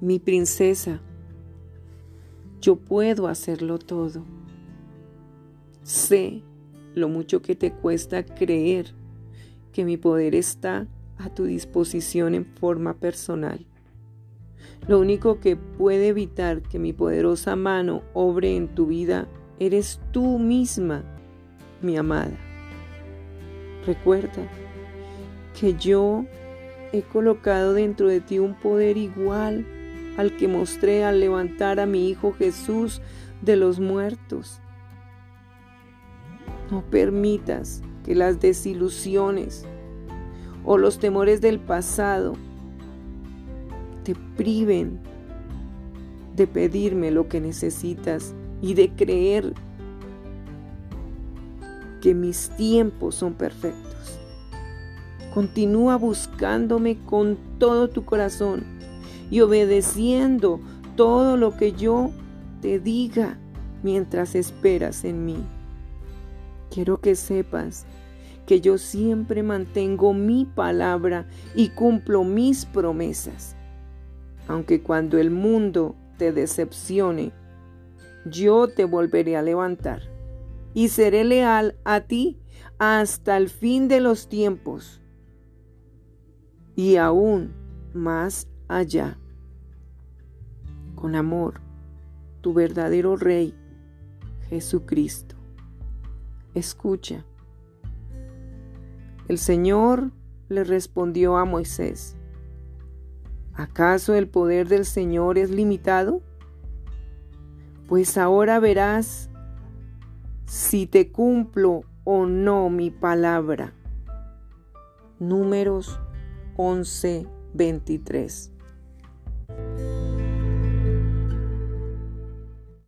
Mi princesa, yo puedo hacerlo todo. Sé lo mucho que te cuesta creer que mi poder está a tu disposición en forma personal. Lo único que puede evitar que mi poderosa mano obre en tu vida eres tú misma, mi amada. Recuerda que yo he colocado dentro de ti un poder igual al que mostré al levantar a mi Hijo Jesús de los muertos. No permitas que las desilusiones o los temores del pasado te priven de pedirme lo que necesitas y de creer que mis tiempos son perfectos. Continúa buscándome con todo tu corazón y obedeciendo todo lo que yo te diga mientras esperas en mí. Quiero que sepas que yo siempre mantengo mi palabra y cumplo mis promesas. Aunque cuando el mundo te decepcione, yo te volveré a levantar y seré leal a ti hasta el fin de los tiempos y aún más allá. Con amor, tu verdadero Rey, Jesucristo. Escucha el Señor le respondió a Moisés, ¿acaso el poder del Señor es limitado? Pues ahora verás si te cumplo o no mi palabra. Números 11, 23.